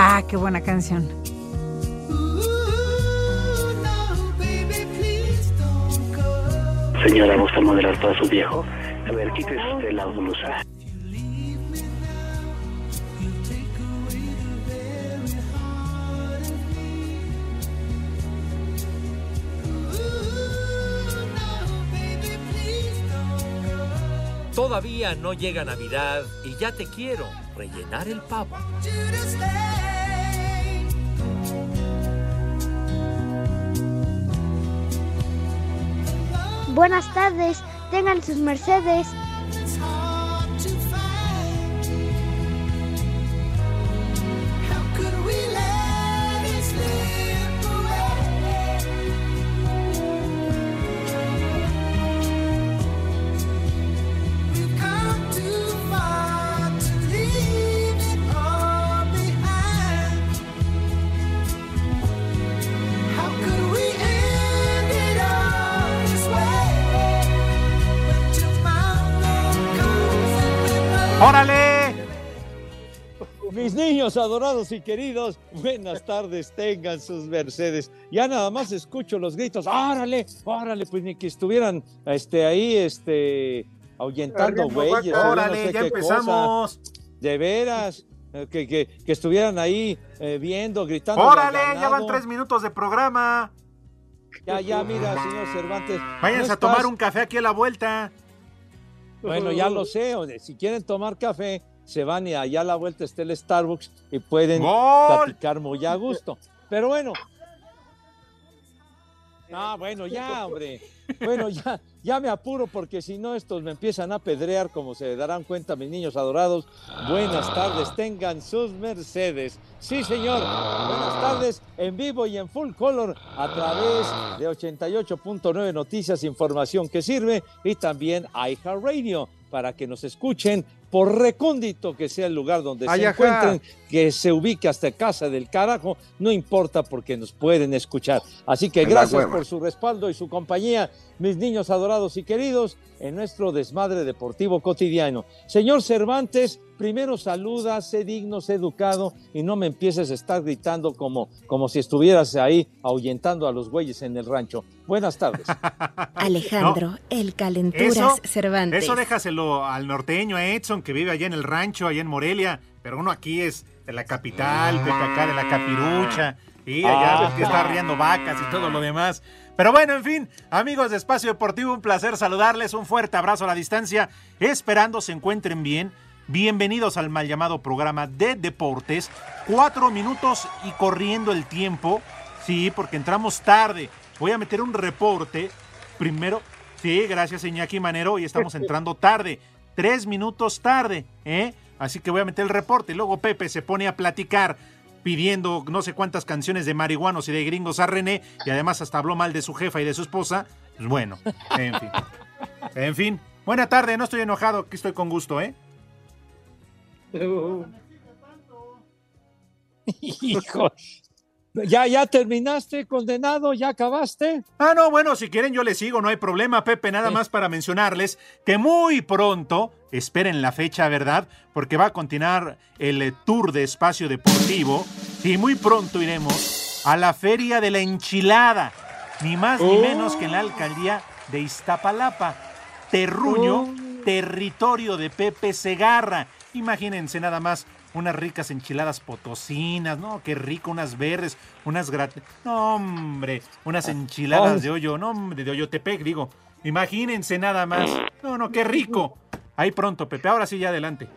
Ah, qué buena canción. Señora, ¿gusta modelar para su viejo? A ver, quítese usted la blusa. Todavía no llega Navidad y ya te quiero rellenar el pavo. Buenas tardes, tengan sus mercedes. Niños adorados y queridos, buenas tardes, tengan sus Mercedes. Ya nada más escucho los gritos, ¡órale! ¡órale! Pues ni que estuvieran este, ahí este, ahuyentando güeyes. no ¡Órale! sé ya cosa. empezamos. De veras, eh, que, que- que estuvieran ahí eh, viendo, gritando. ¡Órale! al Ya van tres minutos de programa. Ya, ya, mira, señor Cervantes. Váyanse no a tomar un café aquí a la vuelta. Bueno, ya lo sé. Si quieren tomar café, se van y allá a la vuelta está el Starbucks y pueden ¡Gol! platicar muy a gusto. Pero bueno. Ah, bueno, ya, hombre. Bueno, ya, ya me apuro porque si no estos me empiezan a pedrear, como se darán cuenta mis niños adorados. Buenas tardes, tengan sus Mercedes. Sí, señor. Buenas tardes en vivo y en full color a través de 88.9 Noticias, información que sirve y también iHeartRadio para que nos escuchen por recóndito que sea el lugar donde Ay, se ajá. encuentren, que se ubique hasta casa del carajo, no importa porque nos pueden escuchar. Así que gracias por su respaldo y su compañía, mis niños adorados y queridos, en nuestro desmadre deportivo cotidiano. Señor Cervantes, primero saluda, sé digno, sé educado y no me empieces a estar gritando como, como si estuvieras ahí ahuyentando a los güeyes en el rancho. Buenas tardes. Alejandro, el calenturas Eso, Cervantes. eso déjaselo al norteño, a Edson, que vive allá en el rancho, allá en Morelia. Pero uno aquí es de la capital, Pepe acá de la capirucha. Y allá Ah. que está riendo vacas y todo lo demás. Pero bueno, en fin, amigos de Espacio Deportivo, un placer saludarles. Un fuerte abrazo a la distancia. Esperando se encuentren bien. Bienvenidos al mal llamado programa de deportes. Cuatro minutos y corriendo el tiempo. Sí, porque entramos tarde. Voy a meter un reporte. Primero, sí, gracias Iñaki Manero. Hoy estamos entrando tarde. Tres minutos tarde, ¿eh? Así que voy a meter el reporte. Luego Pepe se pone a platicar pidiendo no sé cuántas canciones de marihuanos y de gringos a René y además hasta habló mal de su jefa y de su esposa. Pues bueno, en fin. En fin. Buena tarde, no estoy enojado, aquí estoy con gusto, ¿eh? Hijo. ¿Ya, ¿Ya terminaste, condenado? ¿Ya acabaste? Ah, no, bueno, si quieren yo les sigo, no hay problema, Pepe, nada más para mencionarles que muy pronto, esperen la fecha, ¿verdad? Porque va a continuar el eh, tour de espacio deportivo y muy pronto iremos a la Feria de la Enchilada, ni más ni menos que en la alcaldía de Iztapalapa. Terruño, Oh. territorio de Pepe Segarra. Imagínense nada más unas ricas enchiladas potosinas, ¿no? Qué rico, unas verdes, unas grat... No, hombre, unas enchiladas Ay. de hoyo, no, hombre, de Oyotepec, digo. Imagínense nada más. No, no, qué rico. Ahí pronto, Pepe, ahora sí, ya adelante.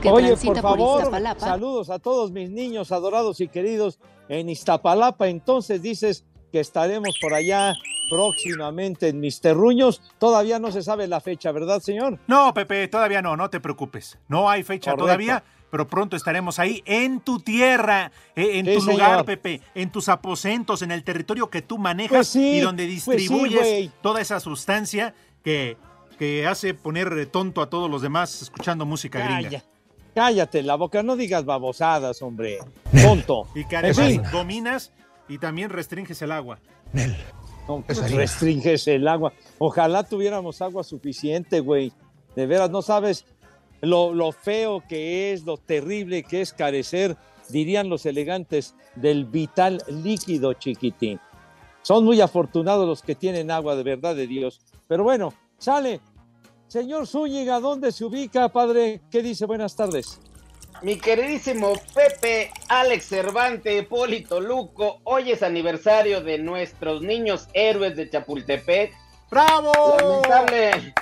que Oye, por favor, Iztapalapa. saludos a todos mis niños adorados y queridos en Iztapalapa. Entonces dices que estaremos por allá próximamente en mis terruños. Todavía no se sabe la fecha, ¿verdad, señor? No, Pepe, todavía no, no te preocupes. No hay fecha Correcto. todavía, pero pronto estaremos ahí en tu tierra, eh, en Sí, tu señor. lugar, Pepe, en tus aposentos, en el territorio que tú manejas Pues sí, y donde pues sí, distribuyes toda esa sustancia que, que hace poner tonto a todos los demás escuchando música gringa. Calla, cállate la boca, no digas babosadas, hombre. Tonto. Y que En además fin, dominas y también restringes el agua. no, pues restringes el agua. Ojalá tuviéramos agua suficiente, güey. De veras, no sabes lo, lo feo que es, lo terrible que es carecer, dirían los elegantes, del vital líquido, chiquitín. Son muy afortunados los que tienen agua, de verdad de Dios. Pero bueno, sale. Señor Zúñiga, ¿dónde se ubica, padre? ¿Qué dice? Buenas tardes. Mi queridísimo Pepe, Alex Cervante, Polito Luco, hoy es aniversario de nuestros niños héroes de Chapultepec. ¡Bravo! Lamentable.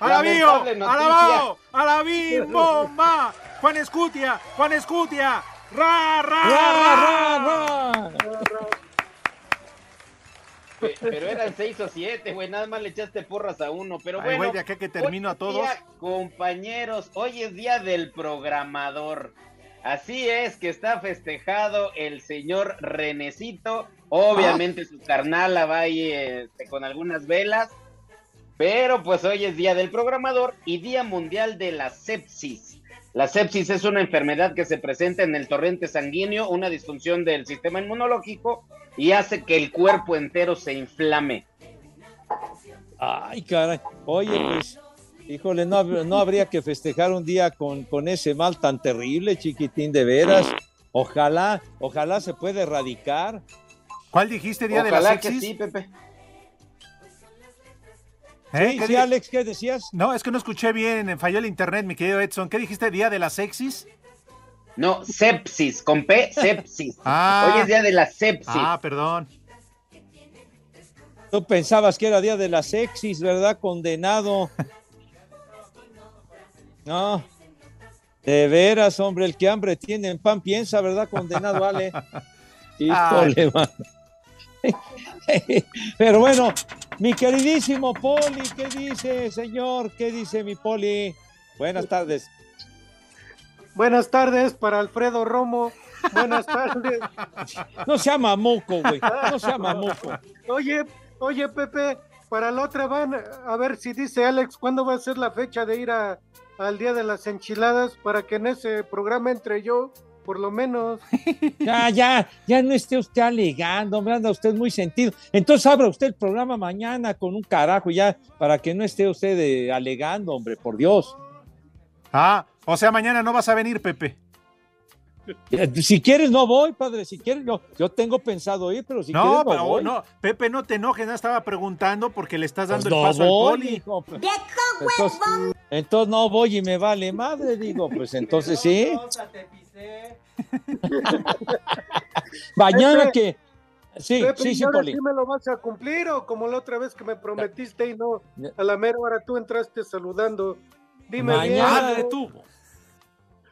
¡Alabío! ¡Alabao! ¡Alabim! ¡Bomba! ¡Juan Escutia! ¡Juan Escutia! ¡Ra, ra, ra! Pe- Pero eran seis o siete, güey, nada más le echaste porras a uno. Pero Ay, bueno, güey, de acá que termino hoy a es todos. día, compañeros, hoy es día del programador. Así es que está festejado el señor Renecito. Obviamente su carnala va ahí este, con algunas velas. Pero pues hoy es día del programador y día mundial de la sepsis. La sepsis es una enfermedad que se presenta en el torrente sanguíneo, una disfunción del sistema inmunológico y hace que el cuerpo entero se inflame. Ay, caray. Oye, pues, híjole, no, no habría que festejar un día con, con ese mal tan terrible, chiquitín, de veras. Ojalá, ojalá se pueda erradicar. ¿Cuál dijiste, día de Ojalá la que sexis? sí, Pepe. ¿Eh? Sí, ¿Qué sí, di- Alex, ¿qué decías? No, es que no escuché bien, falló el internet, mi querido Edson. ¿Qué dijiste, día de la sexis? No, sepsis, con P, sepsis. Ah. Hoy es día de la sepsis. Ah, perdón. Tú pensabas que era día de la sexis, ¿verdad? Condenado. No. De veras, hombre, el que hambre tiene en pan piensa, ¿verdad? Condenado, Ale. Híjole, mano. Pero bueno, mi queridísimo Poli, ¿qué dice, señor? ¿Qué dice mi Poli? Buenas tardes. Buenas tardes para Alfredo Romo. Buenas tardes. No sea mamuco, güey. No sea mamuco. Oye, oye, Pepe, para la otra van a ver si dice Alex cuándo va a ser la fecha de ir a, al Día de las Enchiladas para que en ese programa entre yo, por lo menos. Ya, ya, ya no esté usted alegando, hombre, anda usted muy sentido. Entonces abra usted el programa mañana con un carajo ya, para que no esté usted eh, alegando, hombre, por Dios. Ah, o sea, mañana no vas a venir, Pepe. Eh, Si quieres no voy, padre, si quieres no. Yo tengo pensado ir, pero si no, quieres no pero voy. no, Pepe, no te enojes, no estaba preguntando porque le estás Pues dando el no paso al voy, poli. hijo, pues. Entonces, entonces no voy y me vale madre, digo, pues entonces sí. Mañana que... Sí, Pepe, sí, ¿y sí, Poli. sí me lo vas a cumplir o como la otra vez que me prometiste y no, a la mera hora tú entraste saludando. Dime Mañana bien.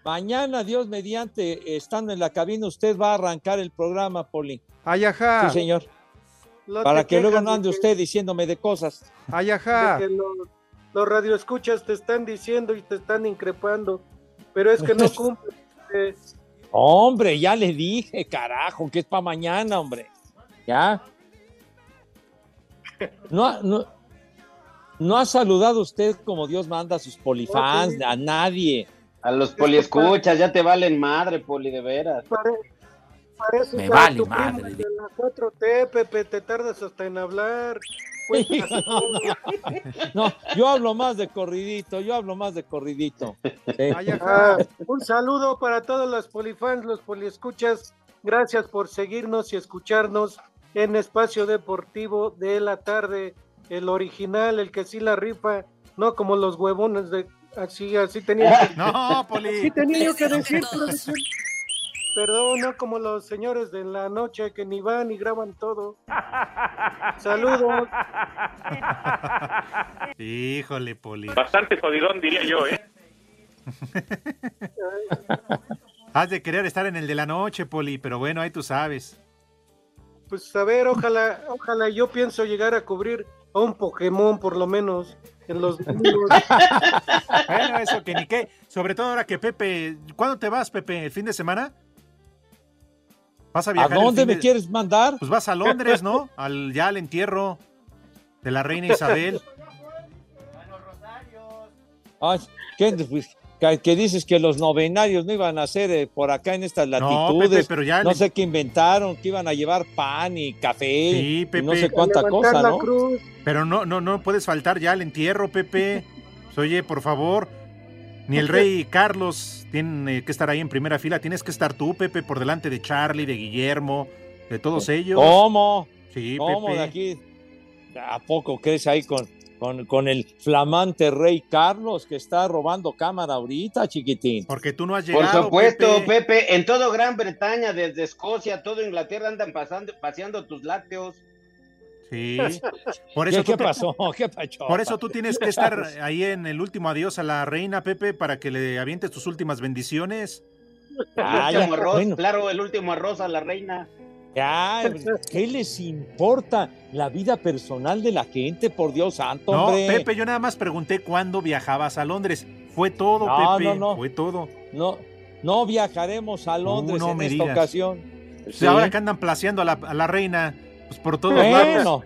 Mañana, Dios mediante, estando en la cabina, usted va a arrancar el programa, Poli. Ay, ajá. Sí, señor. No Para que luego no de ande que- usted diciéndome de cosas. Ay, ajá. De que los, los radioescuchas te están diciendo y te están increpando, pero es que no cumple. Hombre, ya le dije, carajo, que es para mañana, hombre. Ya. No, ha- no, no ha saludado usted como Dios manda a sus polifans, a nadie. A los poliescuchas, ya te valen madre, poli, de veras. Parece Me vale madre. de la 4T, Pepe, te tardas hasta en hablar. No, yo hablo más de corridito, yo hablo más de corridito. Sí. Ajá. Un saludo para todos los polifans, los poliescuchas. Gracias por seguirnos y escucharnos en Espacio Deportivo de la Tarde, el original, el que sí la rifa, no como los huevones de así, así tenía que, No, Poli. sí tenía yo que decir, producción. Perdón, no como los señores de la noche que ni van ni graban todo. Saludos. Híjole, Poli. Bastante jodidón, diría yo, ¿eh? Has de querer estar en el de la noche, Poli, pero bueno, ahí tú sabes. Pues a ver, ojalá, ojalá yo pienso llegar a cubrir a un Pokémon por lo menos en los. Bueno, eso que ni qué. Sobre todo ahora que Pepe. ¿Cuándo te vas, Pepe? ¿El fin de semana? ¿Vas a ¿A viajar? dónde me de- quieres mandar? Pues vas a Londres, ¿no? Al, ya al entierro de la reina Isabel. Ay, ¿qué, pues, que, dices que los novenarios no iban a ser eh, por acá en estas No, latitudes. Pepe, pero ya no le- sé qué inventaron, que iban a llevar pan y café Sí, y Pepe. no sé cuánta cosa, ¿no? cruz. Pero no, no, no puedes faltar ya al entierro, Pepe. Pues, Oye, por favor. Ni el rey Carlos tiene que estar ahí en primera fila. Tienes que estar tú, Pepe, por delante de Charlie, de Guillermo, de todos ellos. ¿Cómo? Sí, ¿Cómo Pepe. de aquí? ¿A poco crees ahí con, con, con el flamante rey Carlos que está robando cámara ahorita, chiquitín? Porque tú no has Por llegado. supuesto, Pepe. Pepe. en todo Gran Bretaña, desde Escocia, todo Inglaterra andan pasando, paseando tus lácteos. Sí. Por ¿Qué, eso, qué tú pasó? ¿Qué pasó? por eso tú tienes que estar ahí en el último adiós a la reina, Pepe, para que le avientes tus últimas bendiciones. Ah, el ya, último arroz, bueno. claro, el último arroz a la reina. Ya, ¿qué les importa la vida personal de la gente, por Dios santo, No? Pepe, yo nada más pregunté cuándo viajabas a Londres. Fue todo, No, Pepe. no, no. Fue todo. No, no viajaremos a Londres no en esta digas. ocasión. Sí. Ahora que andan placeando a la, a la reina, pues por todos lados. Bueno,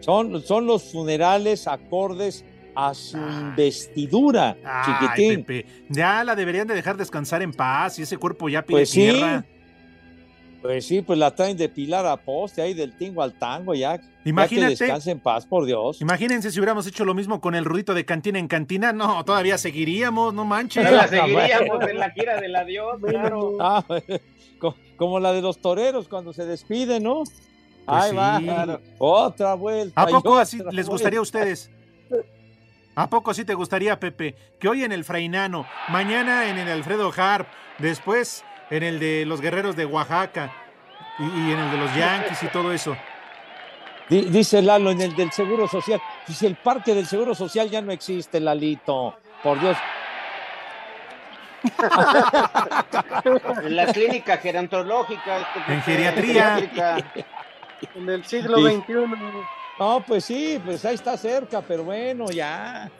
son, son los funerales acordes a su investidura, Ay, chiquitín. Pepe, ya la deberían de dejar descansar en paz y ese cuerpo ya pide Pues sí. tierra. Pues sí, pues la traen de pilar a poste, ahí del tingo al tango, ya. Imagínate. Ya que descanse en paz, por Dios. Imagínense si hubiéramos hecho lo mismo con el rudito de cantina en cantina. No, todavía seguiríamos, no manches. La seguiríamos en la gira del adiós, claro. Ah, co- como la de los toreros cuando se despiden, ¿no? Ahí sí. va, otra vuelta. ¿A poco así les gustaría a ustedes? ¿A poco así te gustaría, Pepe? Que hoy en el Frainano, mañana en el Alfredo Harp, después en el de los Guerreros de Oaxaca y, y en el de los Yankees y todo eso. Di- Dice Lalo en el del Seguro Social. Dice, el parque del Seguro Social ya no existe, Lalito. Por Dios. En la clínica gerontológica. este, En geriatría. En el siglo Sí. XXI. No, pues sí, pues ahí está cerca, pero bueno, ya.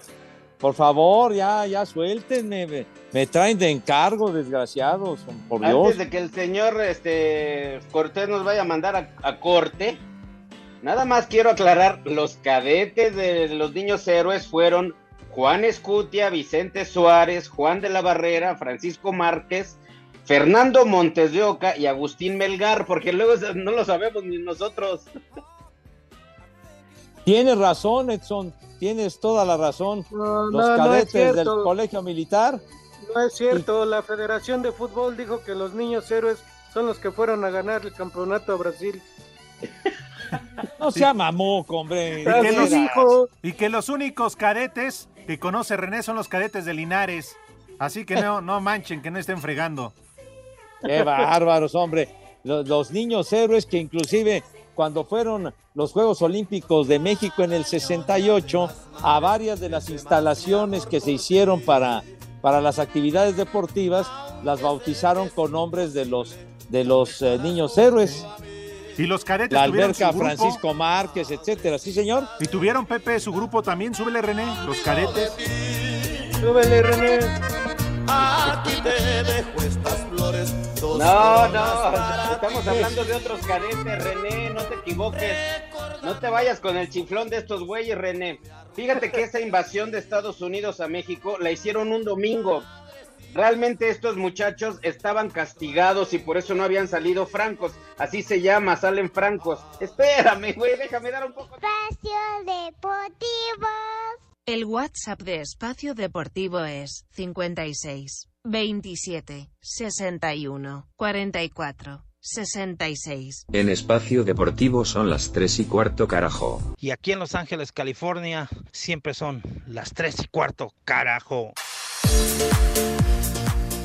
Por favor, ya, ya suéltenme. Me, me traen de encargo, desgraciados, por Dios. Antes de que el señor este, Cortés nos vaya a mandar a, a corte, nada más quiero aclarar, los cadetes de los niños héroes fueron Juan Escutia, Vicente Suárez, Juan de la Barrera, Francisco Márquez, Fernando Montes de Oca y Agustín Melgar, porque luego no lo sabemos ni nosotros. Tienes razón, Edson. Tienes toda la razón. No, Los no, no es cadetes del colegio militar. No es cierto, la Federación de Fútbol dijo que los niños héroes son los que fueron a ganar el campeonato a Brasil. No sea mamuco, hombre. Y que, los, y que los únicos cadetes que conoce René son los cadetes de Linares. Así que no, no manchen, que no estén fregando. Qué bárbaros, hombre. Los, los niños héroes que inclusive cuando fueron los Juegos Olímpicos de México en el 68, a varias de las instalaciones que se hicieron para, para las actividades deportivas, las bautizaron con nombres de los, de los eh, niños héroes. Y los cadetes La tuvieron alberca su grupo. Francisco Márquez, etcétera. Sí, señor. Y tuvieron Pepe su grupo también, súbele René, los cadetes. Súbele, René. Aquí te dejo estas flores. dos No, no, estamos hablando de otros cadetes, René, no te equivoques. No te vayas con el chiflón de estos güeyes, René. Fíjate que esa invasión de Estados Unidos a México la hicieron un domingo. Realmente estos muchachos estaban castigados y por eso no habían salido francos. Así se llama, salen francos. Espérame, güey, déjame dar un poco. Espacio Deportivo. El WhatsApp de Espacio Deportivo es 56 27 61 44 66. En espacio deportivo son las 3 y cuarto carajo. Y aquí en Los Ángeles, California, siempre son las 3 y cuarto, carajo.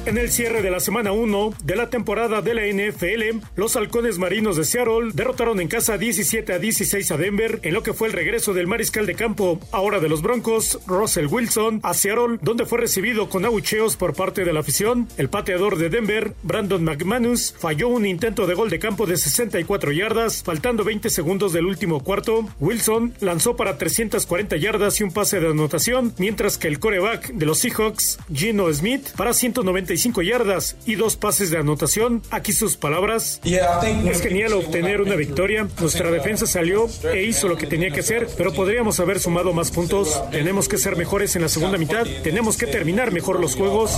En el cierre de la semana 1 de la temporada de la NFL, los halcones marinos de Seattle derrotaron en casa 17 a 16 a Denver en lo que fue el regreso del mariscal de campo, ahora de los Broncos, Russell Wilson, a Seattle, donde fue recibido con abucheos por parte de la afición. El pateador de Denver, Brandon McManus, falló un intento de gol de campo de 64 yardas, faltando 20 segundos del último cuarto. Wilson lanzó para 340 yardas y un pase de anotación, mientras que el coreback de los Seahawks, Gino Smith, para 195 yardas y dos pases de anotación. Aquí sus palabras. Es genial obtener una victoria. Nuestra defensa salió e hizo lo que tenía que hacer, pero podríamos haber sumado más puntos. Tenemos que ser mejores en la segunda mitad. Tenemos que terminar mejor los juegos.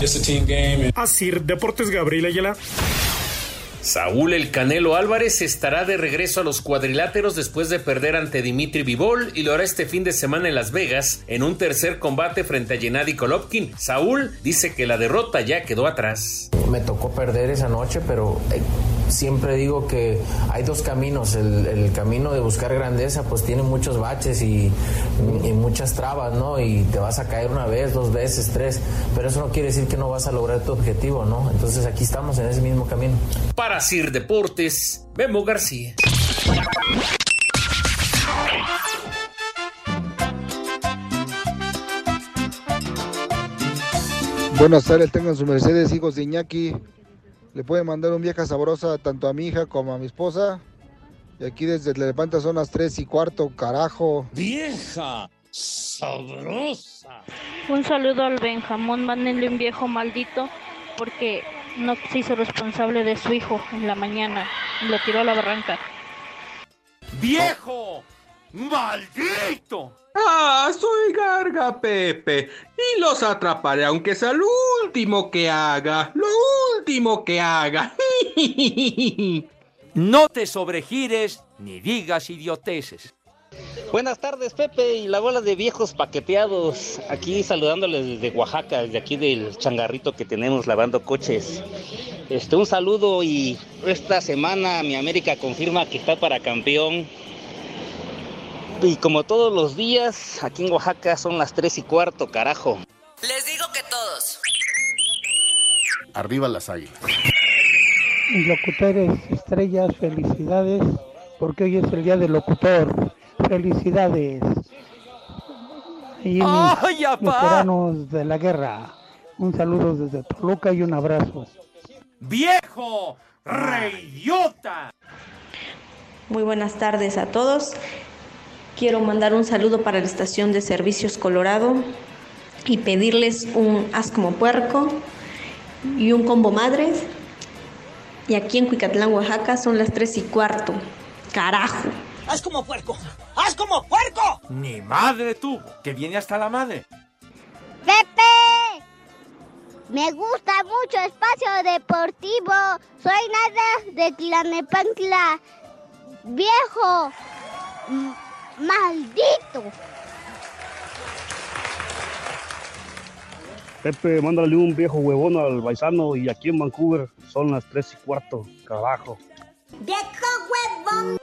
Así, Deportes Gabriel Ayala. Saúl El Canelo Álvarez estará de regreso a los cuadriláteros después de perder ante Dimitri Vivol y lo hará este fin de semana en Las Vegas en un tercer combate frente a Gennady Golovkin. Saúl dice que la derrota ya quedó atrás. Me tocó perder esa noche, pero eh, siempre digo que hay dos caminos. El, el camino de buscar grandeza pues tiene muchos baches y, y muchas trabas, ¿no? Y te vas a caer una vez, dos veces, tres, pero eso no quiere decir que no vas a lograr tu objetivo, ¿no? Entonces aquí estamos en ese mismo camino. Para Sir Deportes, Memo García. Buenas tardes, tengan su Mercedes, hijos de Iñaki. Le pueden mandar un vieja sabrosa tanto a mi hija como a mi esposa. Y aquí desde Tlalnepantla son las 3 y cuarto, carajo. ¡Vieja! ¡Sabrosa! Un saludo al Benjamón, mándenle un viejo maldito porque no se hizo responsable de su hijo en la mañana y lo tiró a la barranca. ¡Viejo! ¡Maldito! Ah, soy Garga Pepe y los atraparé aunque sea lo último que haga, lo último que haga. No te sobregires ni digas idioteces. Buenas tardes, Pepe y la bola de viejos paqueteados. Aquí saludándoles desde Oaxaca, desde aquí del changarrito que tenemos lavando coches. Este, un saludo y esta semana mi América confirma que está para campeón. Y como todos los días, aquí en Oaxaca son las 3 y cuarto, carajo. Les digo que todos. Arriba las águilas. Locutores, estrellas, felicidades, porque hoy es el día del locutor. Felicidades. Y mis ¡Ay, veteranos de la guerra. Un saludo desde Toluca y un abrazo. ¡Viejo! ¡Reidiota! Muy buenas tardes a todos. Quiero mandar un saludo para la estación de Servicios Colorado y pedirles un haz como puerco y un combo madres. Y aquí en Cuicatlán, Oaxaca, son las 3 y cuarto. Carajo. ¡Haz como puerco! ¡Haz como puerco! Ni madre tuvo, que viene hasta la madre. ¡Pepe! Me gusta mucho Espacio Deportivo. Soy nada de Tlanepantla. Viejo. Maldito. Pepe, mándale un viejo huevón al paisano y aquí en Vancouver son las 3 y cuarto, carajo. ¡Viejo huevón!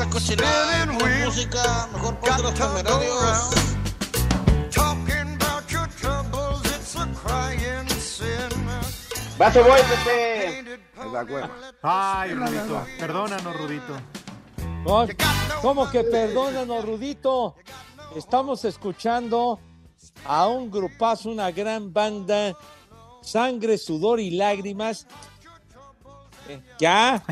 Esa cochinada es música, mejor ponte los temerarios. Talking about your troubles, it's a crying sin. Vaso voy, Pepe. Ay, Rudito, perdónanos, Rudito. No, ¿Cómo que perdónanos, Rudito? Estamos escuchando a un grupazo, una gran banda, Sangre, Sudor y Lágrimas. Ya,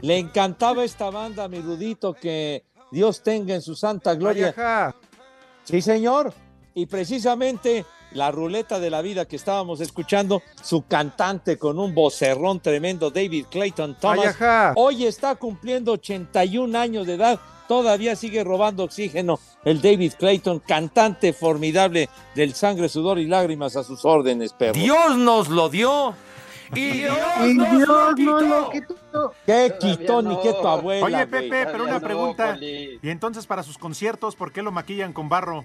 le encantaba esta banda, mi Rudito, que Dios tenga en su santa gloria. Sí, señor. Y precisamente la ruleta de la vida que estábamos escuchando, su cantante con un vocerrón tremendo, David Clayton Thomas, hoy está cumpliendo 81 años de edad. Todavía sigue robando oxígeno el David Clayton, cantante formidable del sangre, sudor y lágrimas a sus órdenes, perro. Dios nos lo dio Y Dios, Y nos Dios lo no lo quitó. ¿Qué quitó ni qué tu abuela? Oye? Pepe, pero una no, pregunta. Poli. Y entonces, para sus conciertos, ¿por qué lo maquillan con barro?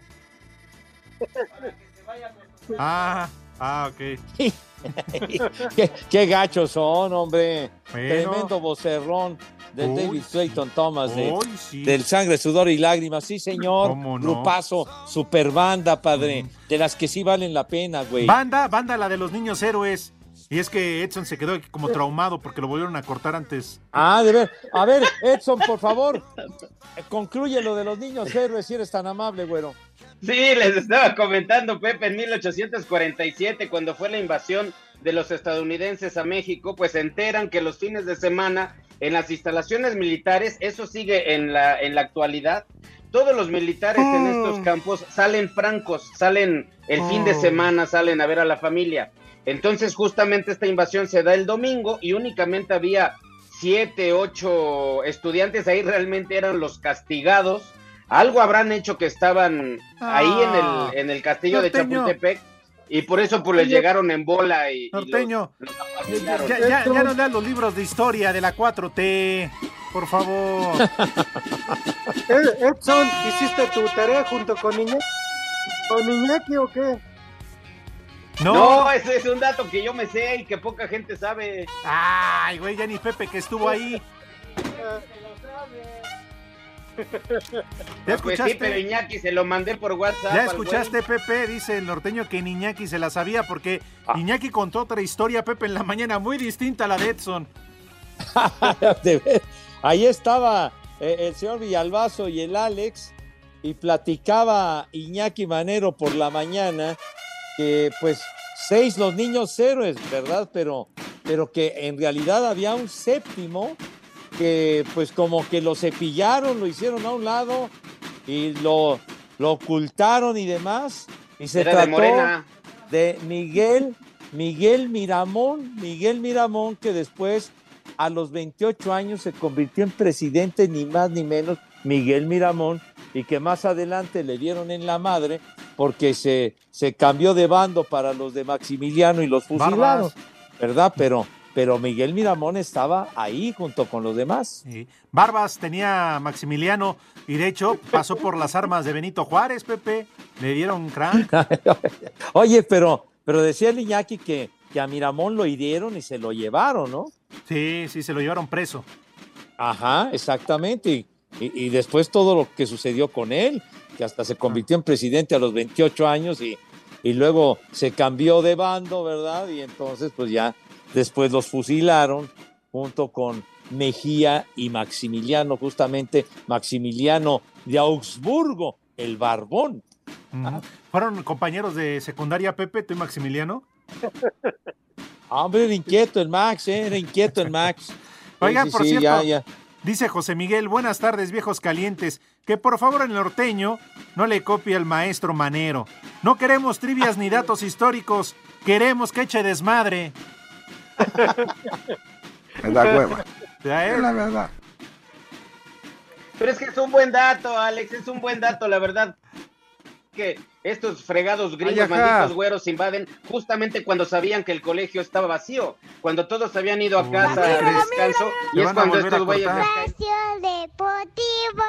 Ah, ah, ok. ¿Qué, qué gachos son, hombre. Bueno. Tremendo vocerrón del Uy, David sí. Clayton Thomas de, Uy, sí. del Sangre, Sudor y Lágrimas. Sí, señor. ¿Cómo no? Grupazo, super banda, padre. De las que sí valen la pena, güey. Banda, banda la de los niños héroes. Y es que Edson se quedó como traumado porque lo volvieron a cortar antes. Ah, de ver. A ver, Edson, por favor, concluye lo de los niños héroes si eres tan amable, güero. Sí, les estaba comentando, Pepe, en 1847, cuando fue la invasión de los estadounidenses a México, pues se enteran que los fines de semana en las instalaciones militares, eso sigue en la, en la actualidad, todos los militares en estos campos salen francos, salen el fin de Oh. semana, salen a ver a la familia. Entonces justamente esta invasión se da el domingo y únicamente había siete, ocho estudiantes ahí, realmente eran los castigados. Algo habrán hecho que estaban ahí en Ah. el, en el castillo de. Chapultepec y por eso pues les llegaron en bola y, y los- Norteño, los apabullaron. ya, ya, ya no leas los libros de historia de la 4T, por favor. Ed- Edson, ¿hiciste tu tarea junto con Iñaki? ¿Con Iñaki o qué? No. No, ese es un dato que yo me sé y que poca gente sabe. Ay, güey, ya ni Pepe que estuvo ahí. ¿Ya Pues sí, escuchaste? pero Iñaki se lo mandé por WhatsApp. ¿Ya escuchaste, Pepe? Dice el norteño que Iñaki se la sabía porque Ah. Iñaki contó otra historia, Pepe, en la mañana muy distinta a la de Edson. Ahí estaba eh, el señor Villalbazo y el Alex y platicaba Iñaki Manero por la mañana que pues seis los niños héroes, ¿verdad? Pero, pero que en realidad había un séptimo que pues como que lo cepillaron, lo hicieron a un lado y lo, lo ocultaron y demás. Y se Era de trató Morena. de Miguel, Miguel Miramón, Miguel Miramón, que después a los 28 años se convirtió en presidente, ni más ni menos, Miguel Miramón, y que más adelante le dieron en la madre porque se, se cambió de bando para los de Maximiliano y los fusilaron, Barbas. ¿verdad? Pero, pero Miguel Miramón estaba ahí junto con los demás. Sí. Barbas tenía Maximiliano y de hecho pasó por las armas de Benito Juárez, Pepe. Le dieron crank. Oye, pero, pero decía el Iñaki que, que a Miramón lo hirieron y se lo llevaron, ¿no? Sí, sí, se lo llevaron preso. Ajá, exactamente. Y, y- y después todo lo que sucedió con él, que hasta se convirtió en presidente a los 28 años y, y luego se cambió de bando, ¿verdad? Y entonces pues ya después los fusilaron junto con Mejía y Maximiliano, justamente Maximiliano de Augsburgo, el barbón. ¿Fueron compañeros de secundaria, Pepe, tú y Maximiliano? Ah, Hombre, era inquieto el Max, ¿eh? era inquieto el Max. Oigan, Sí, sí, por sí, cierto, ya, ya. Dice José Miguel, buenas tardes, viejos calientes. Que por favor el norteño no le copie al maestro Manero. No queremos trivias ni datos históricos, queremos que eche desmadre. Me da hueva. Es la verdad. Pero es que es un buen dato, Alex, es un buen dato, la verdad. Que estos fregados gringos, malditos güeros, invaden justamente cuando sabían que el colegio estaba vacío, cuando todos habían ido a casa de descanso, y es a cuando a estos güeyes Deportivo.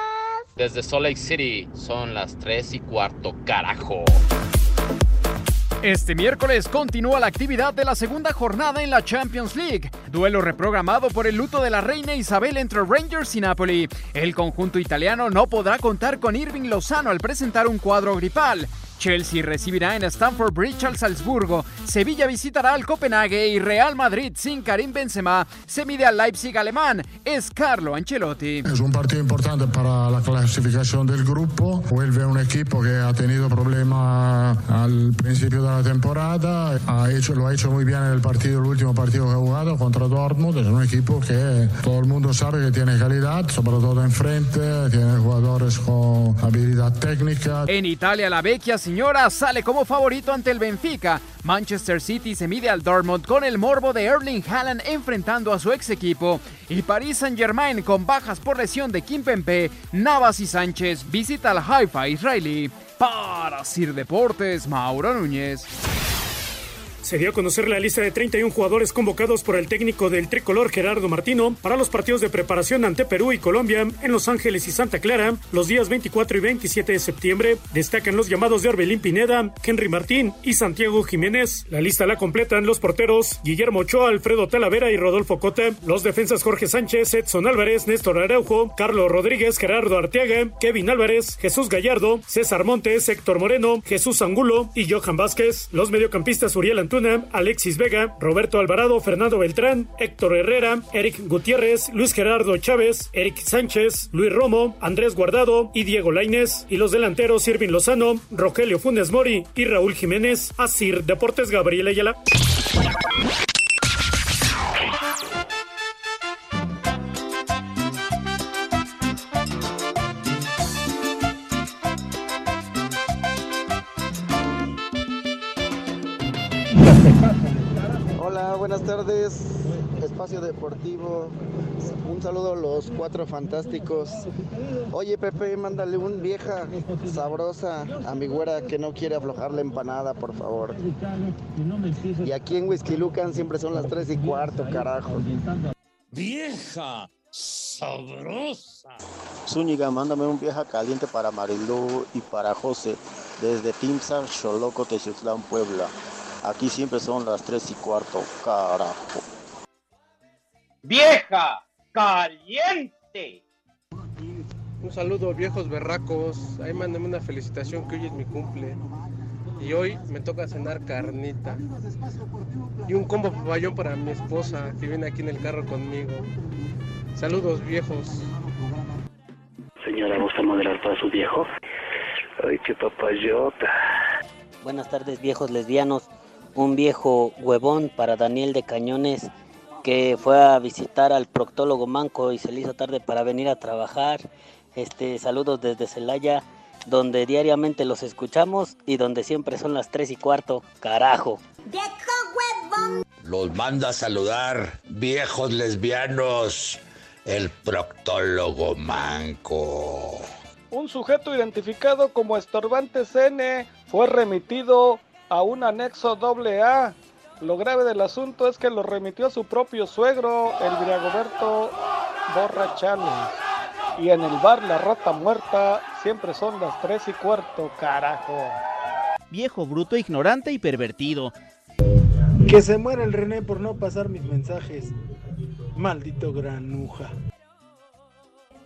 Desde Salt Lake City son las 3 y cuarto, carajo. Este miércoles continúa la actividad de la segunda jornada en la Champions League. Duelo reprogramado por el luto de la reina Isabel entre Rangers y Napoli. El conjunto italiano no podrá contar con Irving Lozano al presentar un cuadro gripal. Chelsea recibirá en Stamford Bridge al Salzburgo, Sevilla visitará al Copenhague y Real Madrid sin Karim Benzema se mide al Leipzig alemán. Es Carlo Ancelotti. Es un partido importante para la clasificación del grupo. Vuelve un equipo que ha tenido problemas al principio de la temporada. Ha hecho, lo ha hecho muy bien en el partido, el último partido que ha jugado contra Dortmund. Es un equipo que todo el mundo sabe que tiene calidad, sobre todo enfrente. Tiene jugadores con habilidad técnica. En Italia, la vecchia señora sale como favorito ante el Benfica. Manchester City se mide al Dortmund con el morbo de Erling Haaland enfrentando a su ex equipo. Y Paris Saint-Germain con bajas por lesión de Kimpembe, Navas y Sánchez visita al Haifa israelí. Para Sir Deportes, Mauro Núñez. Se dio a conocer la lista de 31 jugadores convocados por el técnico del tricolor Gerardo Martino para los partidos de preparación ante Perú y Colombia en Los Ángeles y Santa Clara los días 24 y 27 de septiembre. Destacan los llamados de Orbelín Pineda, Henry Martín y Santiago Jiménez. La lista la completan los porteros Guillermo Ochoa, Alfredo Talavera y Rodolfo Cota, los defensas Jorge Sánchez, Edson Álvarez, Néstor Araujo, Carlos Rodríguez, Gerardo Arteaga, Kevin Álvarez, Jesús Gallardo, César Montes, Héctor Moreno, Jesús Angulo y Johan Vázquez. Los mediocampistas Uriel Alexis Vega, Roberto Alvarado, Fernando Beltrán, Héctor Herrera, Eric Gutiérrez, Luis Gerardo Chávez, Eric Sánchez, Luis Romo, Andrés Guardado y Diego Lainez. Y los delanteros Irving Lozano, Rogelio Funes Mori y Raúl Jiménez. Asir Deportes Gabriel Ayala. Buenas tardes. Espacio Deportivo. Un saludo a los cuatro fantásticos. Oye, Pepe, mándale un vieja sabrosa a mi güera que no quiere aflojar la empanada, por favor. Y aquí en Whisky Lucan siempre son las tres y cuarto, carajo. Vieja sabrosa. Zúñiga, mándame un vieja caliente para Marilú y para José desde Timsa, Xoloco, Teziutlán, Puebla. Aquí siempre son las tres y cuarto, carajo. ¡Vieja! ¡Caliente! Un saludo, viejos berracos. Ahí mándame una felicitación que hoy es mi cumple. Y hoy me toca cenar carnita. Y un combo papayón para mi esposa que viene aquí en el carro conmigo. Saludos, viejos. Señora, ¿gusta moderar para su viejo? Ay, qué papayota. Buenas tardes, viejos lesbianos. Un viejo huevón para Daniel de Cañones que fue a visitar al proctólogo manco y se le hizo tarde para venir a trabajar. Este, saludos desde Celaya, donde diariamente los escuchamos y donde siempre son las 3 y cuarto. Carajo. Los manda a saludar, viejos lesbianos, el proctólogo manco. Un sujeto identificado como estorbante CN fue remitido a un anexo AA. Lo grave del asunto es que lo remitió a su propio suegro, el Viragoberto Borrachales. Y en el bar La Rata Muerta siempre son las 3 y cuarto, carajo. Viejo, bruto, ignorante y pervertido. Que se muera el René por no pasar mis mensajes. Maldito granuja.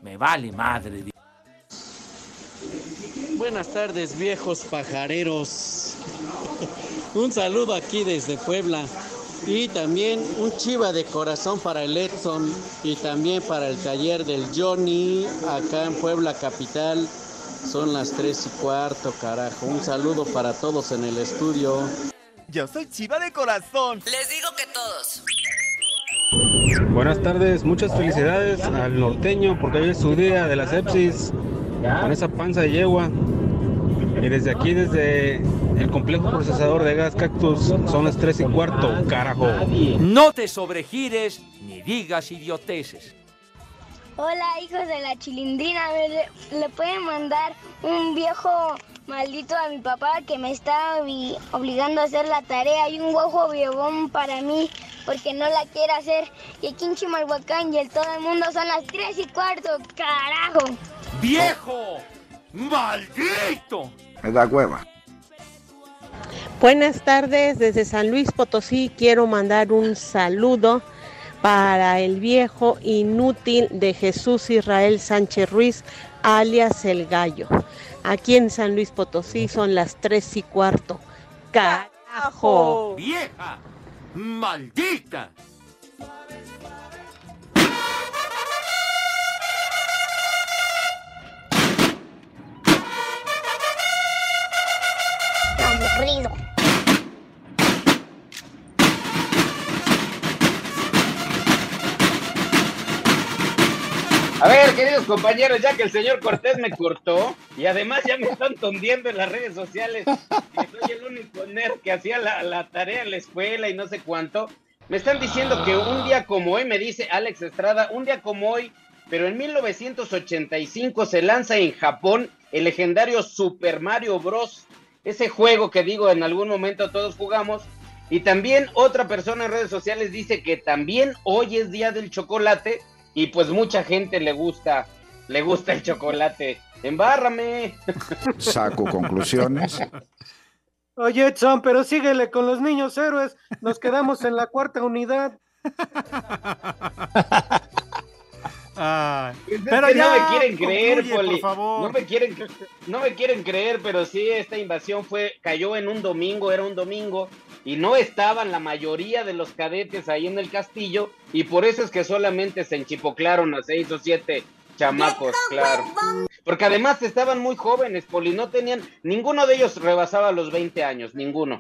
Me vale madre. Buenas tardes, viejos pajareros. Un saludo aquí desde Puebla. Y también un chiva de corazón para el Edson y también para el taller del Johnny acá en Puebla Capital. Son las tres y cuarto, carajo. Un saludo para todos en el estudio. Yo soy chiva de corazón. Les digo que todos. Buenas tardes, muchas felicidades al norteño porque hoy es su día de la sepsis con esa panza de yegua. Y desde aquí, desde el complejo procesador de gas Cactus, son las 3 y cuarto, carajo. No te sobregires ni digas idioteces. Hola, hijos de la chilindrina. A ver, ¿le, le pueden mandar un viejo maldito a mi papá que me está obli- obligando a hacer la tarea y un guajo viejón para mí porque no la quiere hacer? Y aquí en Chimalhuacán y el todo el mundo son las 3 y cuarto, carajo. ¡Viejo! ¡Maldito! Me da cueva. Buenas tardes, desde San Luis Potosí quiero mandar un saludo para el viejo inútil de Jesús Israel Sánchez Ruiz, alias El Gallo. Aquí en San Luis Potosí son las tres y cuarto. ¡Carajo! ¡Vieja! ¡Maldita! Aburrido. Ver, queridos compañeros, ya que el señor Cortés me cortó y además ya me están tondiendo en las redes sociales, que soy el único nerd que hacía la, la tarea en la escuela y no sé cuánto, me están diciendo que un día como hoy, me dice Alex Estrada, un día como hoy, pero en 1985 se lanza en Japón el legendario Super Mario Bros. Ese juego que digo en algún momento todos jugamos, Y también otra persona en redes sociales dice que también hoy es día del chocolate y pues mucha gente le gusta, le gusta el chocolate. Embárrame. Saco conclusiones. Oye, Edson, pero síguele con los niños héroes. Nos quedamos en la cuarta unidad. pero ya, no me quieren creer, Poli. No me quieren, no me quieren creer, pero sí, esta invasión fue, cayó en un domingo, era un domingo, y no estaban la mayoría de los cadetes ahí en el castillo, y por eso es que solamente se enchipoclaron a seis o siete chamacos, claro. Porque además estaban muy jóvenes, Poli, no tenían, ninguno de ellos rebasaba los 20 años, ninguno.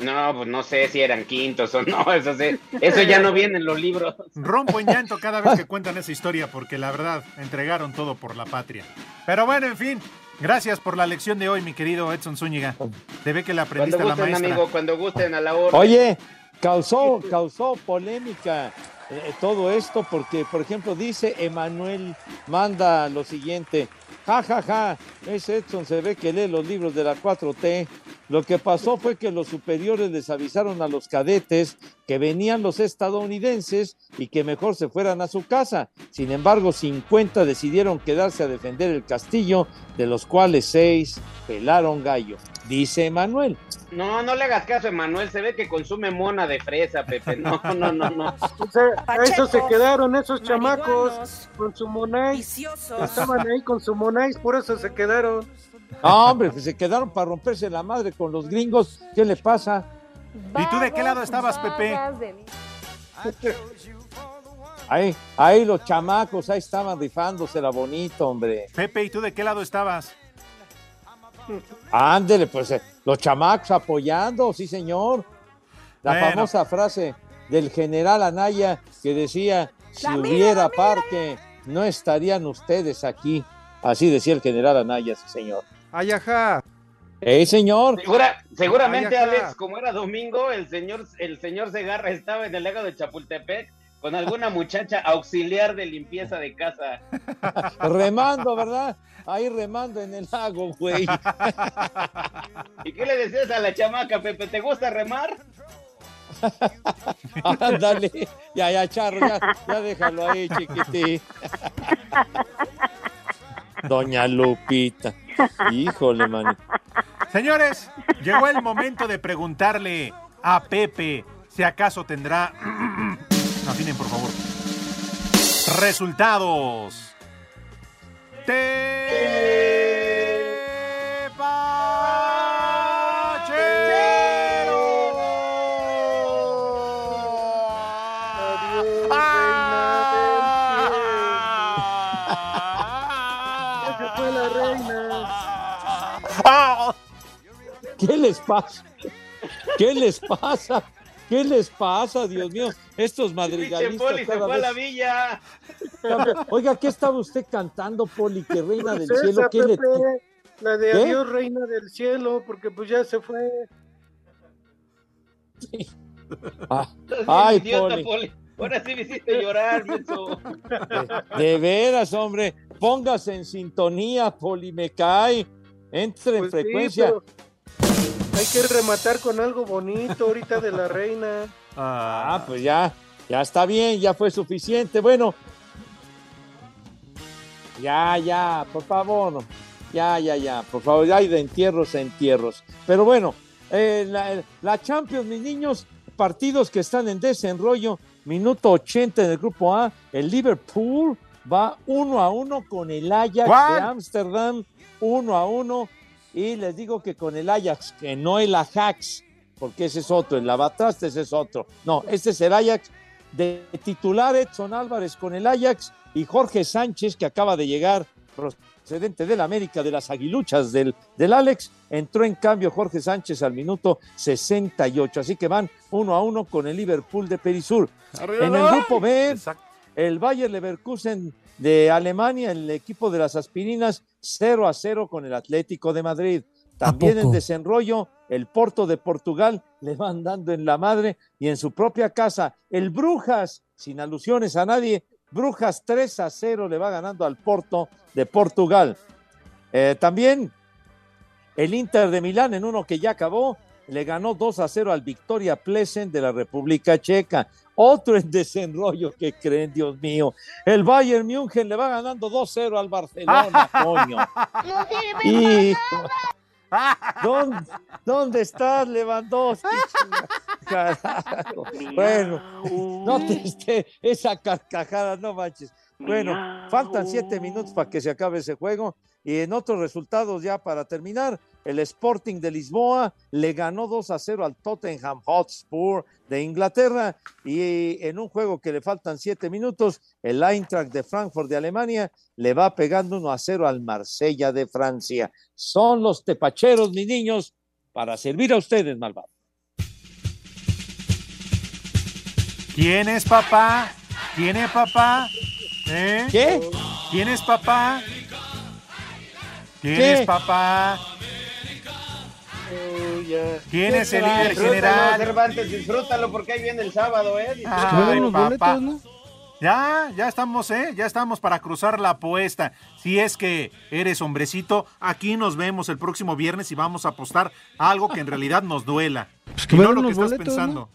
No, pues no sé si eran quintos o no, eso, sí, eso ya no viene en los libros. Rompo en llanto cada vez que cuentan esa historia porque la verdad entregaron todo por la patria. Pero bueno, en fin, gracias por la lección de hoy, mi querido Edson Zúñiga. Te ve que le aprendiste cuando gusten, a la maestra. amigo, cuando gusten a la hora. Oye, causó, causó polémica eh, todo esto porque, por ejemplo, dice Emanuel, manda lo siguiente, ja, ja, ja, ese Edson se ve que lee los libros de la 4T. Lo que pasó fue que los superiores les avisaron a los cadetes que venían los estadounidenses y que mejor se fueran a su casa. Sin embargo, 50 decidieron quedarse a defender el castillo, de los cuales 6 pelaron gallo, dice Emanuel. No, no le hagas caso, Emanuel. Se ve que consume mona de fresa, Pepe. No, no, no, no. O sea, a eso se quedaron esos chamacos con su monais. Estaban ahí con su monais, por eso se quedaron. No, hombre, pues se quedaron para romperse la madre con los gringos. ¿Qué le pasa? ¿Y tú de qué lado estabas, Pepe? Ahí, ahí los chamacos, ahí estaban rifándosela bonito, hombre. Pepe, ¿y tú de qué lado estabas? Ándele, pues eh, los chamacos apoyando, sí señor. La Bueno. famosa frase del general Anaya que decía, si hubiera parque, no estarían ustedes aquí. Así decía el general Anaya, sí señor. Ay, ajá. ¡Eh, señor! Segura- seguramente. Alex, como era domingo, el señor, el señor Segarra estaba en el lago de Chapultepec con alguna muchacha auxiliar de limpieza de casa. Remando, ¿verdad? Ahí remando en el lago, güey. ¿Y qué le decías a la chamaca, Pepe? ¿Te gusta remar? Ándale. Ya, ya, Charro, ya, ya déjalo ahí, chiquitín. Doña Lupita. Híjole, man. Señores, llegó el momento de preguntarle a Pepe si acaso tendrá. Afinen, por favor. Resultados. Esa fue la reina. ¿Qué les pasa? ¿Qué les pasa? ¿Qué les pasa, Dios mío? Estos madrigalistas Poli se fue a la villa. Oiga, ¿qué estaba usted cantando, Poli? Que reina del cielo. ¿Qué le... La de ¿Qué? adiós, reina del cielo, porque pues ya se fue. Ah, Estás bien Ay, idiota, Poli. Poli. Ahora sí me hiciste llorar, menso. De veras, hombre. Póngase en sintonía, Poli, me cae. Entre en Pues sí, frecuencia. pero hay que rematar con algo bonito ahorita de la reina. Ah, pues ya, ya está bien, ya fue suficiente. Bueno, ya, ya, por favor, ya, ya, ya, por favor, ya hay de entierros a entierros. Pero bueno, eh, la, la Champions, mis niños, partidos que están en desenrollo, minuto 80 en el grupo A, el Liverpool va uno a uno con el Ajax ¿Cuál? de Ámsterdam, uno a uno, y les digo que con el Ajax, que no el Ajax, porque ese es otro, el lavatraste ese es otro. No, este es el Ajax de titular Edson Álvarez con el Ajax y Jorge Sánchez, que acaba de llegar procedente del América, de las aguiluchas del, del Alex. Entró en cambio Jorge Sánchez al minuto 68. Así que van uno a uno con el Liverpool de Perisur. En el grupo B, el Bayer Leverkusen de Alemania, el equipo de las aspirinas, 0 a 0 con el Atlético de Madrid. También en desenrollo, el Porto de Portugal le van dando en la madre y en su propia casa, el Brujas, sin alusiones a nadie, Brujas 3 a 0 le va ganando al Porto de Portugal. Eh, también el Inter de Milán en uno que ya acabó, le ganó 2 a 0 al Victoria Plesen de la República Checa. Otro en desenrollo que creen, Dios mío. El Bayern München le va ganando 2-0 al Barcelona, coño. Y ¿Dónde, ¿Dónde estás, Lewandowski? Carajo. Bueno, no te esté esa carcajada, no manches. Bueno, faltan siete minutos para que se acabe ese juego. Y en otros resultados, ya para terminar, el Sporting de Lisboa le ganó 2 a 0 al Tottenham Hotspur de Inglaterra. Y en un juego que le faltan siete minutos, el Eintracht de Frankfurt de Alemania le va pegando 1 a 0 al Marsella de Francia. Son los tepacheros, mis niños, para servir a ustedes, malvados. ¿Quién es papá? ¿Quién es papá? ¿Eh? ¿Qué? ¿Quién es papá? ¿Quién ¿Qué? es papá? ¿Quién es el líder Disfrútalo, general? Cervantes, disfrútalo porque ahí viene el sábado, ¿eh? Ay, papá. Ya, ya estamos, ¿eh? Ya estamos para cruzar la apuesta. Si es que eres hombrecito, aquí nos vemos el próximo viernes y vamos a apostar algo que en realidad nos duela. que y me no lo que estás boletos, pensando.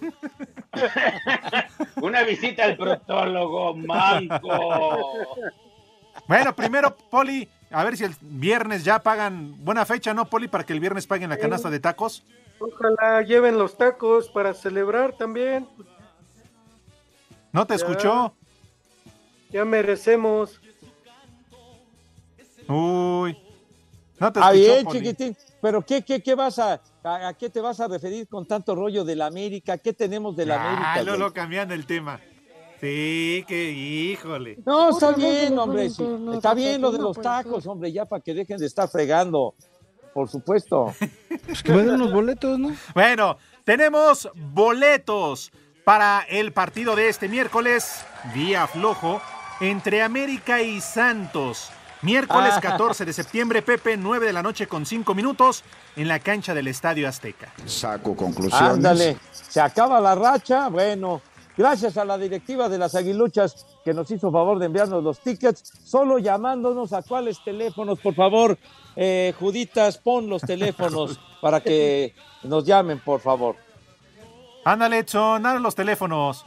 Una visita al protólogo, manco. Bueno, primero, Poli, a ver si el viernes ya pagan. Buena fecha, ¿no, Poli? Para que el viernes paguen la canasta de tacos. Ojalá lleven los tacos para celebrar también. ¿No te Ya. escuchó? Ya merecemos. Uy. No te Ah, escuchó, bien, Poli. chiquitín. Pero ¿qué, qué, qué vas a, a, a qué te vas a referir con tanto rollo de la América? ¿Qué tenemos de la América? Ah, güey? Lolo, cambiando el tema. Sí, que híjole. No, está bien, hombre. sí. Está bien lo de los tacos, hombre, ya para que dejen de estar fregando. Por supuesto. que me den unos boletos, ¿no? Bueno, tenemos boletos para el partido de este miércoles, día flojo, entre América y Santos. Miércoles Ah. 14 de septiembre, Pepe, 9 de la noche con 5 minutos, en la cancha del Estadio Azteca. Saco conclusiones. Ándale, se acaba la racha. Bueno, gracias a la directiva de las Aguiluchas que nos hizo favor de enviarnos los tickets, solo llamándonos a cuáles teléfonos, por favor, eh, Juditas, pon los teléfonos para que nos llamen, por favor. Ándale, Edson, los teléfonos.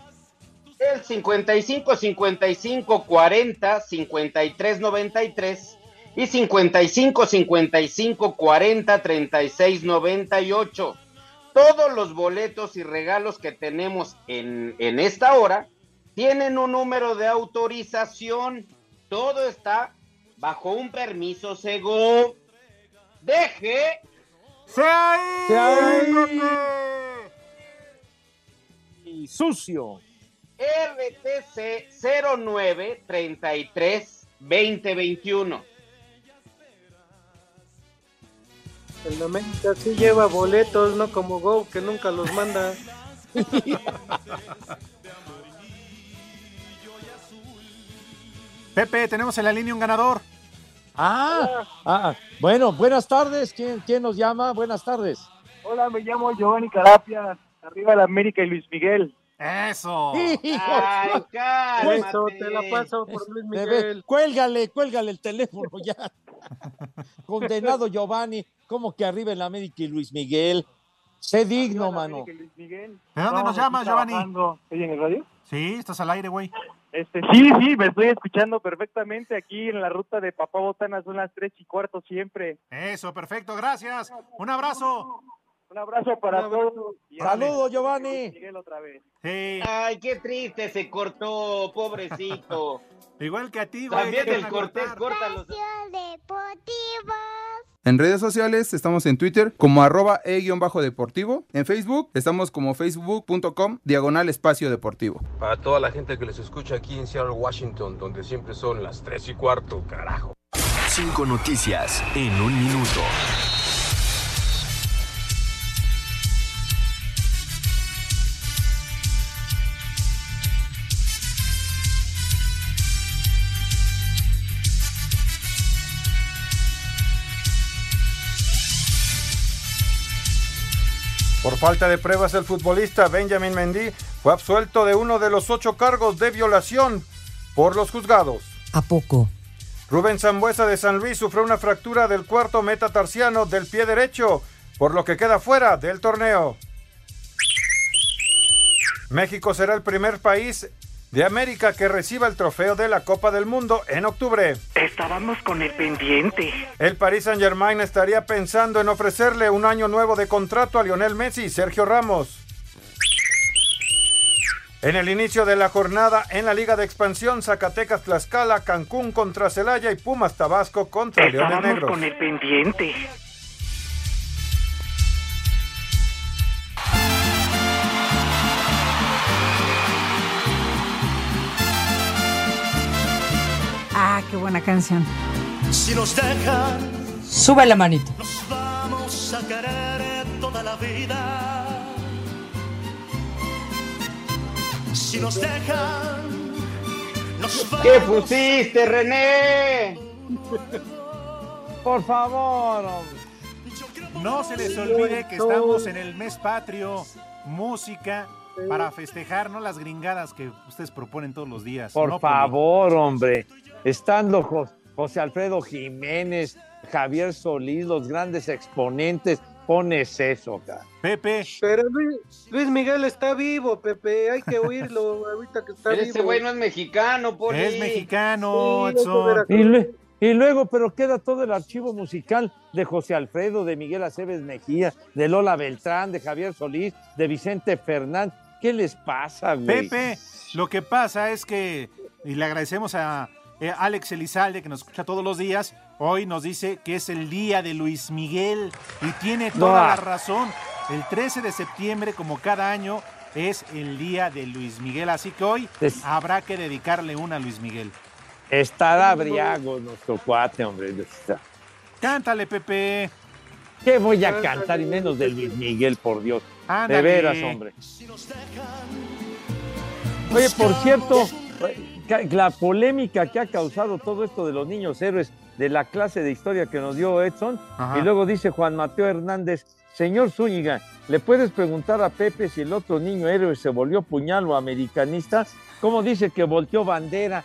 El 55 55 40 53 93 y 55 55 40 36 98. Todos los boletos y regalos que tenemos en, en esta hora tienen un número de autorización. Todo está bajo un permiso según. Deje. ¡Se ahí! Y sucio. RTC 09 33 2021. El América sí lleva boletos, no como Go, que nunca los manda. Pepe, tenemos en la línea un ganador. Ah, ah, bueno, buenas tardes. ¿Quién, ¿Quién nos llama? Buenas tardes. Hola, me llamo Giovanni Carapia. Arriba la América y Luis Miguel. Eso. Ay, Eso, te la paso por Luis Bebé, Miguel. Cuélgale, cuélgale el teléfono ya. Condenado Giovanni, como que arriba en la América y Luis Miguel. Sé digno, mano. Luis Miguel. ¿De dónde nos llamas, Giovanni? ¿Estoy en el radio? Sí, estás al aire, güey. Este, sí, sí, me estoy escuchando perfectamente aquí en la ruta de Papá Botana, son las tres y cuarto siempre. Eso, perfecto, gracias. Un abrazo. Un abrazo para todos. Saludos, Giovanni. Miguel otra vez. Sí. Ay, qué triste se cortó, pobrecito. Igual que a ti, güey. También ¿qué te el Cortés, córtalos. En redes sociales estamos en Twitter como arroba e-deportivo. En Facebook estamos como facebook.com diagonal espacio deportivo. Para toda la gente que les escucha aquí en Seattle, Washington, donde siempre son las 3 y cuarto, carajo. Cinco noticias en un minuto. Por falta de pruebas, el futbolista Benjamin Mendy fue absuelto de uno de los ocho cargos de violación por los juzgados. ¿A poco? Rubén Zambuesa de San Luis sufrió una fractura del cuarto metatarsiano del pie derecho. por lo que queda fuera del torneo. México será el primer país de América que reciba el trofeo de la Copa del Mundo en octubre. Estábamos con el pendiente. El Paris Saint-Germain estaría pensando en ofrecerle un año nuevo de contrato a Lionel Messi y Sergio Ramos. En el inicio de la jornada en la Liga de Expansión, Zacatecas Tlaxcala, Cancún contra Celaya y Pumas Tabasco contra Leones Estábamos Negros. con el pendiente. Ah, qué buena canción. Si nos dejan, Sube la manito. nos vamos a querer toda la vida. Si nos dejan, nos vamos ¿Qué pusiste, René? Por favor, hombre. No se les olvide que estamos en el mes patrio, música para festejar, no las gringadas que ustedes proponen todos los días. Por favor, hombre. Estando Jo- José Alfredo Jiménez, Javier Solís, los grandes exponentes, pones eso, cara. Pepe. Pero Luis, Luis Miguel está vivo, Pepe. Hay que oírlo ahorita que está Pero vivo. ese güey no es mexicano, Poli. Es mexicano, Sí, Edson. Y luego, pero queda todo el archivo musical de José Alfredo, de Miguel Aceves Mejía, de Lola Beltrán, de Javier Solís, de Vicente Fernández. ¿Qué les pasa, güey? Pepe, lo que pasa es que, y le agradecemos a eh, Alex Elizalde, que nos escucha todos los días, hoy nos dice que es el día de Luis Miguel, y tiene toda No. la razón. El 13 de septiembre, como cada año, es el día de Luis Miguel, así que hoy Es- habrá que dedicarle una a Luis Miguel. Estará briago nuestro cuate, hombre. Cántale, Pepe. ¿Qué voy a cantar y menos de Luis Miguel, por Dios? Ándale. De veras, hombre. Oye, por cierto, la polémica que ha causado todo esto de los niños héroes de la clase de historia que nos dio Edson, Ajá. y luego dice Juan Mateo Hernández, señor Zúñiga, ¿le puedes preguntar a Pepe si el otro niño héroe se volvió puñal o americanista? ¿Cómo dice que volteó bandera?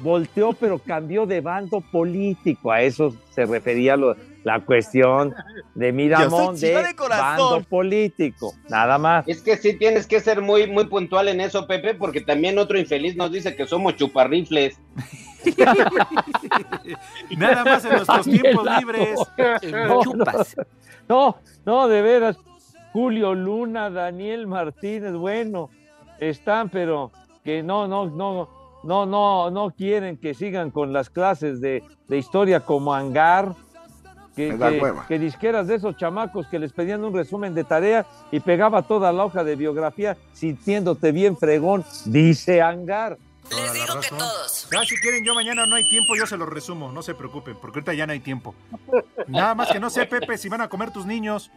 Volteó, pero cambió de bando político. A eso se refería lo- la cuestión de Miramón, de de corazón. bando político. Nada más. Es que sí tienes que ser muy, muy puntual en eso, Pepe, porque también otro infeliz nos dice que somos chuparrifles. Nada más en nuestros tiempos libres. No, No, no, de veras. Julio Luna, Daniel Martínez, bueno, están, pero que no, no, no, no, no, no quieren que sigan con las clases de, de historia como Hangar. Que, que- que disqueras de esos chamacos que les pedían un resumen de tarea y pegaba toda la hoja de biografía sintiéndote bien fregón, dice Hangar. Les digo que todos. Ya, si quieren, yo mañana no hay tiempo, yo se los resumo, no se preocupen, porque ahorita ya no hay tiempo. Nada más que no sé, Pepe, si van a comer tus niños.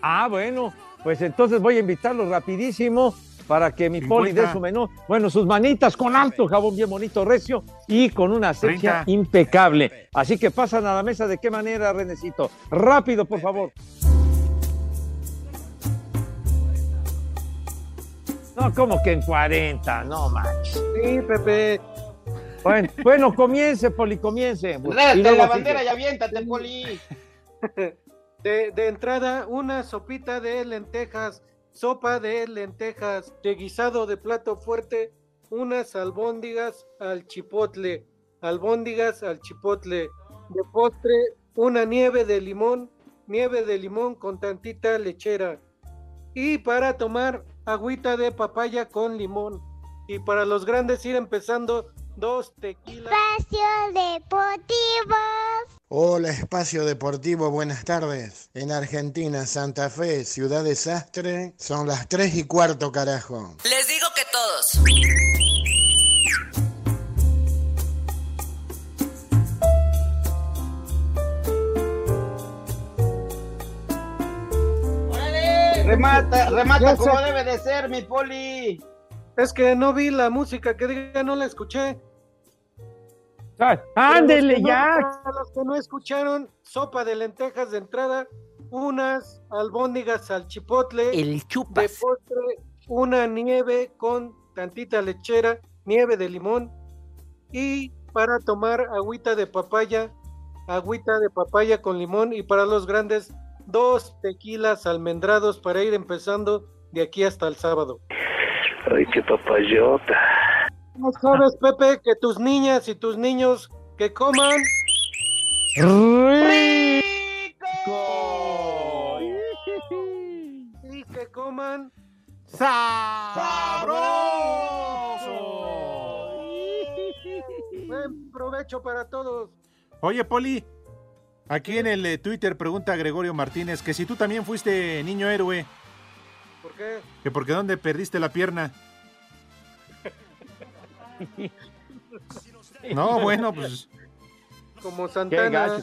Ah, bueno, pues entonces voy a invitarlos rapidísimo para que mi poli dé 50. su menú. Bueno, sus manitas con alto jabón bien bonito, recio y con una asepsia 30. impecable. Así que pasan a la mesa de qué manera, Renecito. Rápido, por favor. No, como que en 40, no manches. Sí, Pepe. Bueno, bueno, comience, Poli, comience. Luego la sigue. bandera y aviéntate, Poli. De, de entrada, una sopita de lentejas, sopa de lentejas, de guisado de plato fuerte, unas albóndigas al chipotle, albóndigas al chipotle. De postre, una nieve de limón, nieve de limón con tantita lechera. Y para tomar, agüita de papaya con limón. Y para los grandes ir empezando, dos tequilas. Espacio Deportivo. Hola, Espacio Deportivo, buenas tardes. En Argentina, Santa Fe, Ciudad Desastre, son las 3 y cuarto, carajo. Les digo que todos. Remata, remata como debe de ser, mi Poli. Es que no vi la música, que diga, no la escuché. Ándele Para los que no- ya. para los que no escucharon, sopa de lentejas de entrada, unas albóndigas al chipotle. El chupas. De postre, una nieve con tantita lechera, nieve de limón. Y para tomar agüita de papaya, agüita de papaya con limón. Y para los grandes, dos tequilas almendrados para ir empezando de aquí hasta el sábado. Ay, qué papayota. ¿No sabes, Pepe, que tus niñas y tus niños que coman? Y que coman ¡Sabroso! Buen provecho para todos. Oye, Poli, aquí en el eh, Twitter pregunta Gregorio Martínez que si tú también fuiste niño héroe, ¿Por qué? que porque dónde perdiste la pierna. No, bueno, pues Como Santana.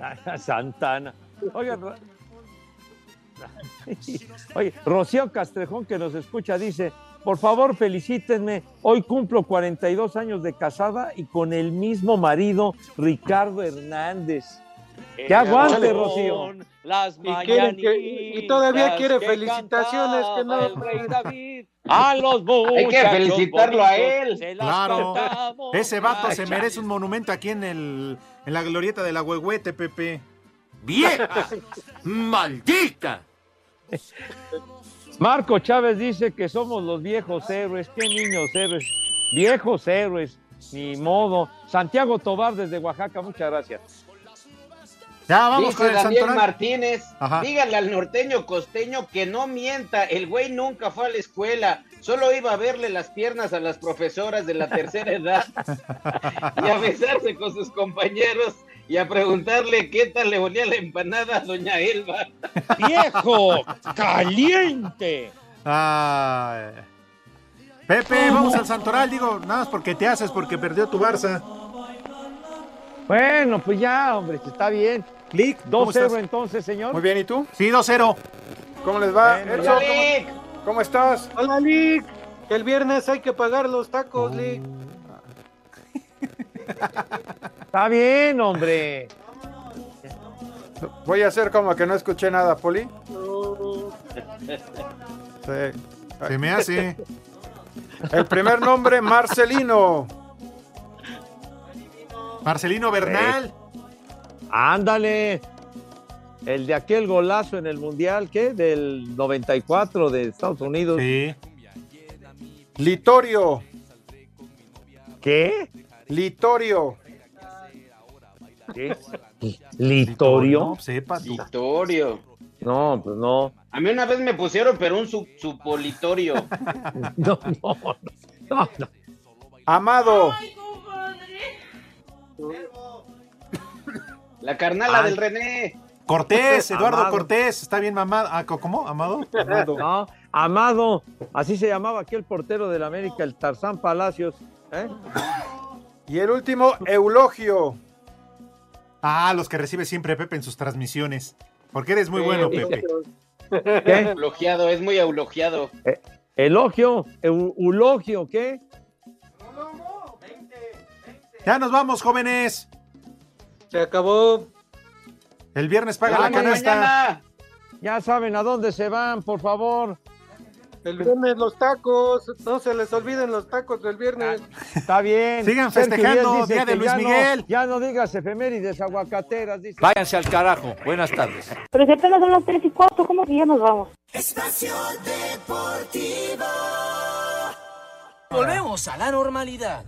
Ah, Santana. Oiga, Oye, Rocío Castrejón que nos escucha dice, por favor felicítenme, hoy cumplo 42 años de casada y con el mismo marido, Ricardo Hernández. Que aguante, Rocío. Las Y quiere que- y todavía quiere que felicitaciones, que no. cantaba el rey David. A los muchachos Hay que felicitarlo a él. se las claro. Ese vato Ay, se merece un monumento aquí en el en la glorieta de la huehuete, Pepe. ¡Vieja! ¡Maldita! Marco Chávez dice que somos los viejos héroes. ¿Qué niños héroes? Viejos héroes, ni modo. Santiago Tobar desde Oaxaca, muchas gracias. Ya vamos Dice con el Daniel Santoral. Martínez, Ajá. dígale al norteño costeño que no mienta, el güey nunca fue a la escuela, solo iba a verle las piernas a las profesoras de la tercera edad y a besarse con sus compañeros y a preguntarle qué tal le volía la empanada a doña Elba. ¡Viejo! ¡Caliente! Ay. Pepe, vamos al Santoral, digo, nada más porque te haces porque perdió tu Barça. Bueno, pues ya, hombre, que está bien. Lick, ¿cómo 2-0 estás? entonces, señor. Muy bien, ¿y tú? Sí, 2-0. ¿Cómo les va? Edson, ya. ¿cómo, Lick, cómo estás? Hola, Lick. El viernes hay que pagar los tacos, Lick. Está bien, hombre. Voy a hacer como que no escuché nada, Poli. No. Sí. Se me hace. El primer nombre, Marcelino. Marcelino Bernal. Ándale. El de aquel golazo en el Mundial, ¿qué? Del 94 de Estados Unidos. Sí. Litorio. ¿Qué? Litorio. ¿Qué? ¿Litorio? No, sepa tú. Victorio. No, pues no. A mí una vez me pusieron, pero un su- supolitorio. No, no, no. no. Amado. La carnala Ah. del René. Cortés, Eduardo Amado. Cortés. Está bien mamado. Ah, ¿Cómo? ¿Amado? Amado. No, Amado, así se llamaba aquí el portero del América, el Tarzán Palacios. ¿eh? Y el último, Eulogio. Ah, los que recibe siempre Pepe en sus transmisiones. Porque eres muy bueno, Pepe. ¿Qué? Eulogiado, es muy eulogiado. Elogio, eu- eulogio, ¿qué? Ya nos vamos, jóvenes. Se acabó. El viernes paga la canasta. mañana. Ya saben a dónde se van, por favor. El viernes los tacos. No se les olviden los tacos del viernes. Está bien. Sigan festejando, Día de Luis ya Miguel. No, ya no digas efemérides aguacateras, dice. Váyanse al carajo. Buenas tardes. Pero si apenas son las 3 y 4, ¿cómo que ya nos vamos? Espacio Deportivo. Volvemos a la normalidad.